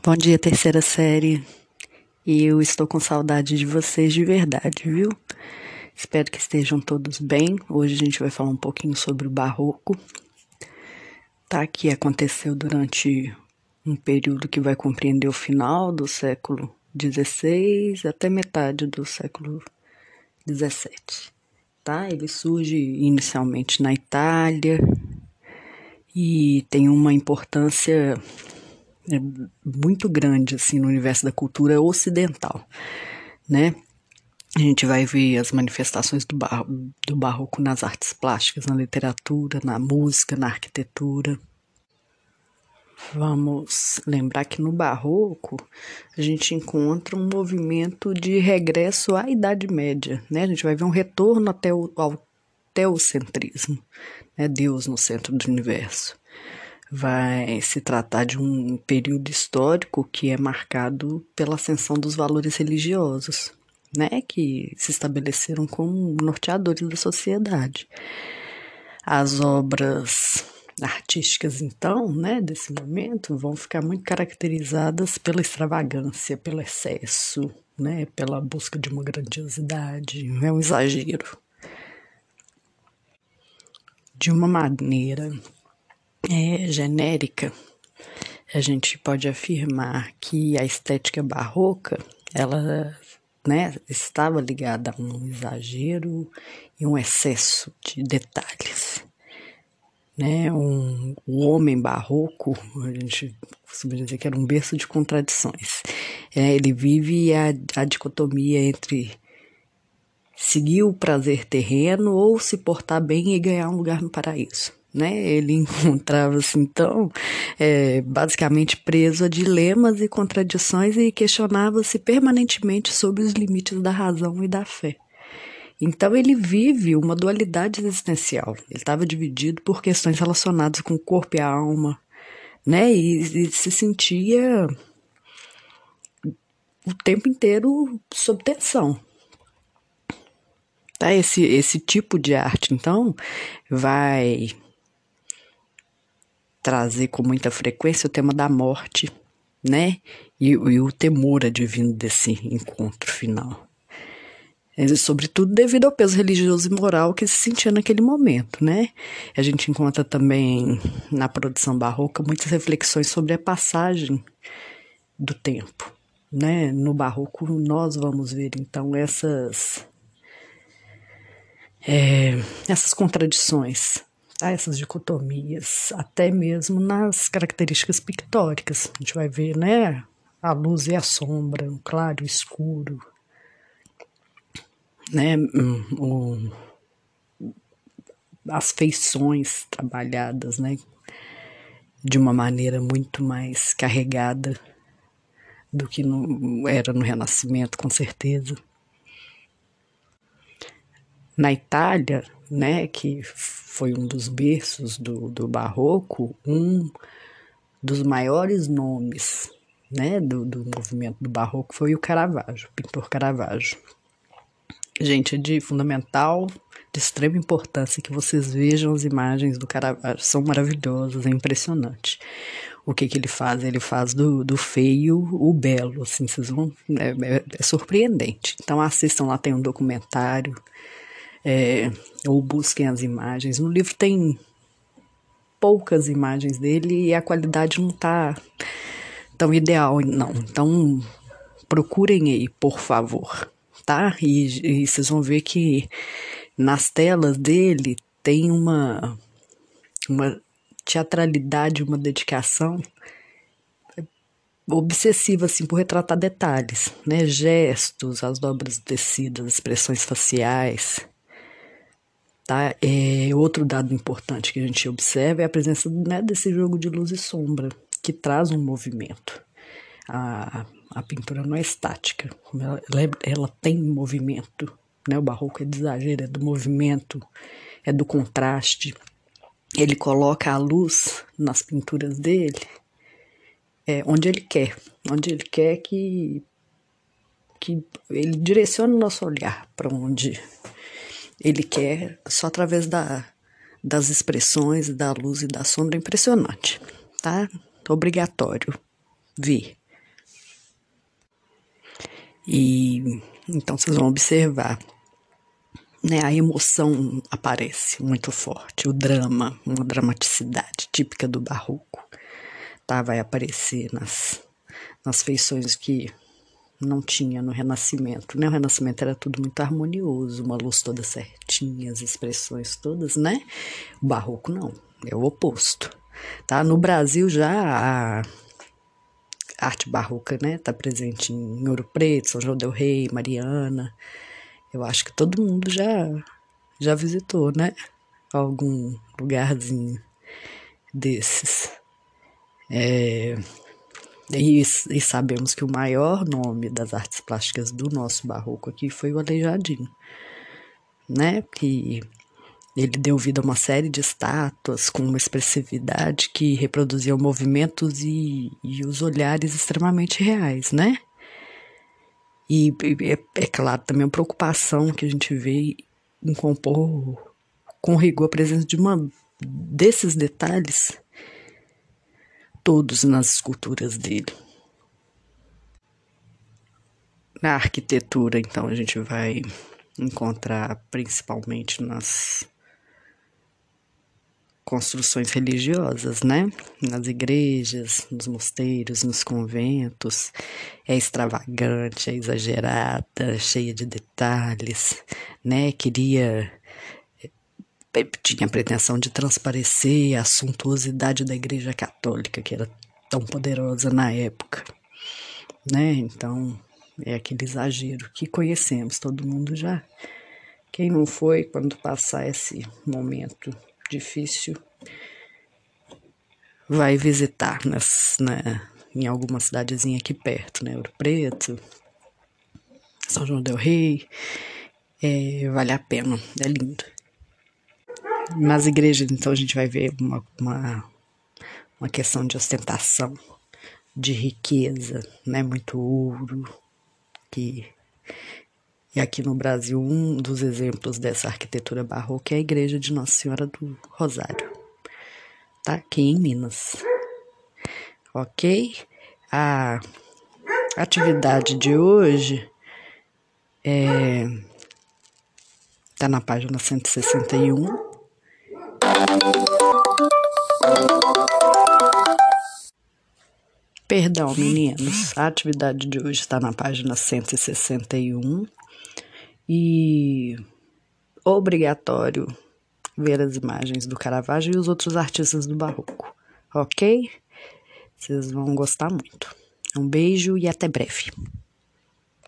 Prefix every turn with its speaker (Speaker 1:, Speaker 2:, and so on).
Speaker 1: Bom dia, terceira série. E eu estou com saudade de vocês de verdade, viu? Espero que estejam todos bem. Hoje a gente vai falar um pouquinho sobre o barroco. Tá, que aconteceu durante um período que vai compreender o final do século XVI até metade do século XVII. Tá? Ele surge inicialmente na Itália e tem uma importância é muito grande assim no universo da cultura ocidental, né? A gente vai ver as manifestações do, bar do barroco nas artes plásticas, na literatura, na música, na arquitetura. Vamos lembrar que no barroco a gente encontra um movimento de regresso à Idade Média, né? A gente vai ver um retorno até o, ao teocentrismo, né? Deus no centro do universo vai se tratar de um período histórico que é marcado pela ascensão dos valores religiosos, né, que se estabeleceram como norteadores da sociedade. As obras artísticas, então, né, desse momento, vão ficar muito caracterizadas pela extravagância, pelo excesso, né, pela busca de uma grandiosidade, é um exagero. De uma maneira é, genérica, a gente pode afirmar que a estética barroca, ela né, estava ligada a um exagero e um excesso de detalhes. Né, um, o homem barroco, a gente costuma dizer que era um berço de contradições. É, ele vive a, a dicotomia entre seguir o prazer terreno ou se portar bem e ganhar um lugar no paraíso né? Ele encontrava-se então é, basicamente preso a dilemas e contradições e questionava-se permanentemente sobre os limites da razão e da fé. Então ele vive uma dualidade existencial. Ele estava dividido por questões relacionadas com o corpo e a alma, né? E, e se sentia o tempo inteiro sob tensão, tá? Esse, esse tipo de arte, então, vai trazer com muita frequência o tema da morte, né? E, e o temor advindo desse encontro final. É, sobretudo devido ao peso religioso e moral que se sentia naquele momento, né? A gente encontra também na produção barroca muitas reflexões sobre a passagem do tempo, né? No barroco nós vamos ver então essas é, essas contradições essas dicotomias, até mesmo nas características pictóricas. A gente vai ver, né, a luz e a sombra, o claro e o escuro, né, o, as feições trabalhadas, né, de uma maneira muito mais carregada do que no, era no Renascimento, com certeza. Na Itália, né, que foi um dos berços do, do barroco, um dos maiores nomes né, do, do movimento do barroco foi o Caravaggio, o pintor Caravaggio. Gente, é de fundamental, de extrema importância que vocês vejam as imagens do Caravaggio, são maravilhosas, é impressionante. O que, que ele faz? Ele faz do, do feio o belo, assim, vocês vão. É, é, é surpreendente. Então assistam lá, tem um documentário é, ou busquem as imagens. No livro tem poucas imagens dele e a qualidade não está tão ideal, não. Então procurem aí, por favor, tá? E, e vocês vão ver que nas telas dele tem uma, uma teatralidade, uma dedicação obsessiva assim por retratar detalhes, né? Gestos, as dobras tecidas, expressões faciais. Tá? É, outro dado importante que a gente observa é a presença né, desse jogo de luz e sombra, que traz um movimento. A, a pintura não é estática, ela, é, ela tem movimento. Né? O barroco é de exagero, é do movimento, é do contraste. Ele coloca a luz nas pinturas dele é, onde ele quer, onde ele quer que, que ele direcione o nosso olhar para onde ele quer só através da, das expressões, da luz e da sombra. Impressionante, tá? Obrigatório ver. E então vocês vão observar, né? A emoção aparece muito forte, o drama, uma dramaticidade típica do barroco, tá? Vai aparecer nas, nas feições que não tinha no Renascimento, né? O Renascimento era tudo muito harmonioso, uma luz toda certinha, as expressões todas, né? O Barroco não, é o oposto, tá? No Brasil já a arte barroca, né? Tá presente em Ouro Preto, São João del Rei, Mariana. Eu acho que todo mundo já já visitou, né? Algum lugarzinho desses. É, e, e, sabemos que o maior nome das artes plásticas do nosso barroco aqui foi o Aleijadinho, né? Que ele deu vida a uma série de estátuas com uma expressividade que reproduziam movimentos e, e os olhares extremamente reais, né? E é, é claro também a preocupação que a gente vê em compor com rigor a presença de uma desses detalhes todos nas esculturas dele. Na arquitetura, então, a gente vai encontrar principalmente nas construções religiosas, né? Nas igrejas, nos mosteiros, nos conventos. É extravagante, é exagerada, cheia de detalhes, né? Queria tinha a pretensão de transparecer a suntuosidade da Igreja Católica, que era tão poderosa na época, né? Então, é aquele exagero que conhecemos, todo mundo já. Quem não foi, quando passar esse momento difícil, vai visitar nas, na, em alguma cidadezinha aqui perto, né? Ouro Preto, São João del Rei. É, vale a pena, é lindo. Nas igrejas, então, a gente vai ver uma, uma, uma questão de ostentação, de riqueza, né? Muito ouro, que e aqui no Brasil, um dos exemplos dessa arquitetura barroca é a igreja de Nossa Senhora do Rosário, tá? Aqui em Minas. Ok? A atividade de hoje é, tá na página 161. Perdão, meninos. A atividade de hoje está na página 161 e obrigatório ver as imagens do Caravaggio e os outros artistas do Barroco, ok? Vocês vão gostar muito. Um beijo e até breve.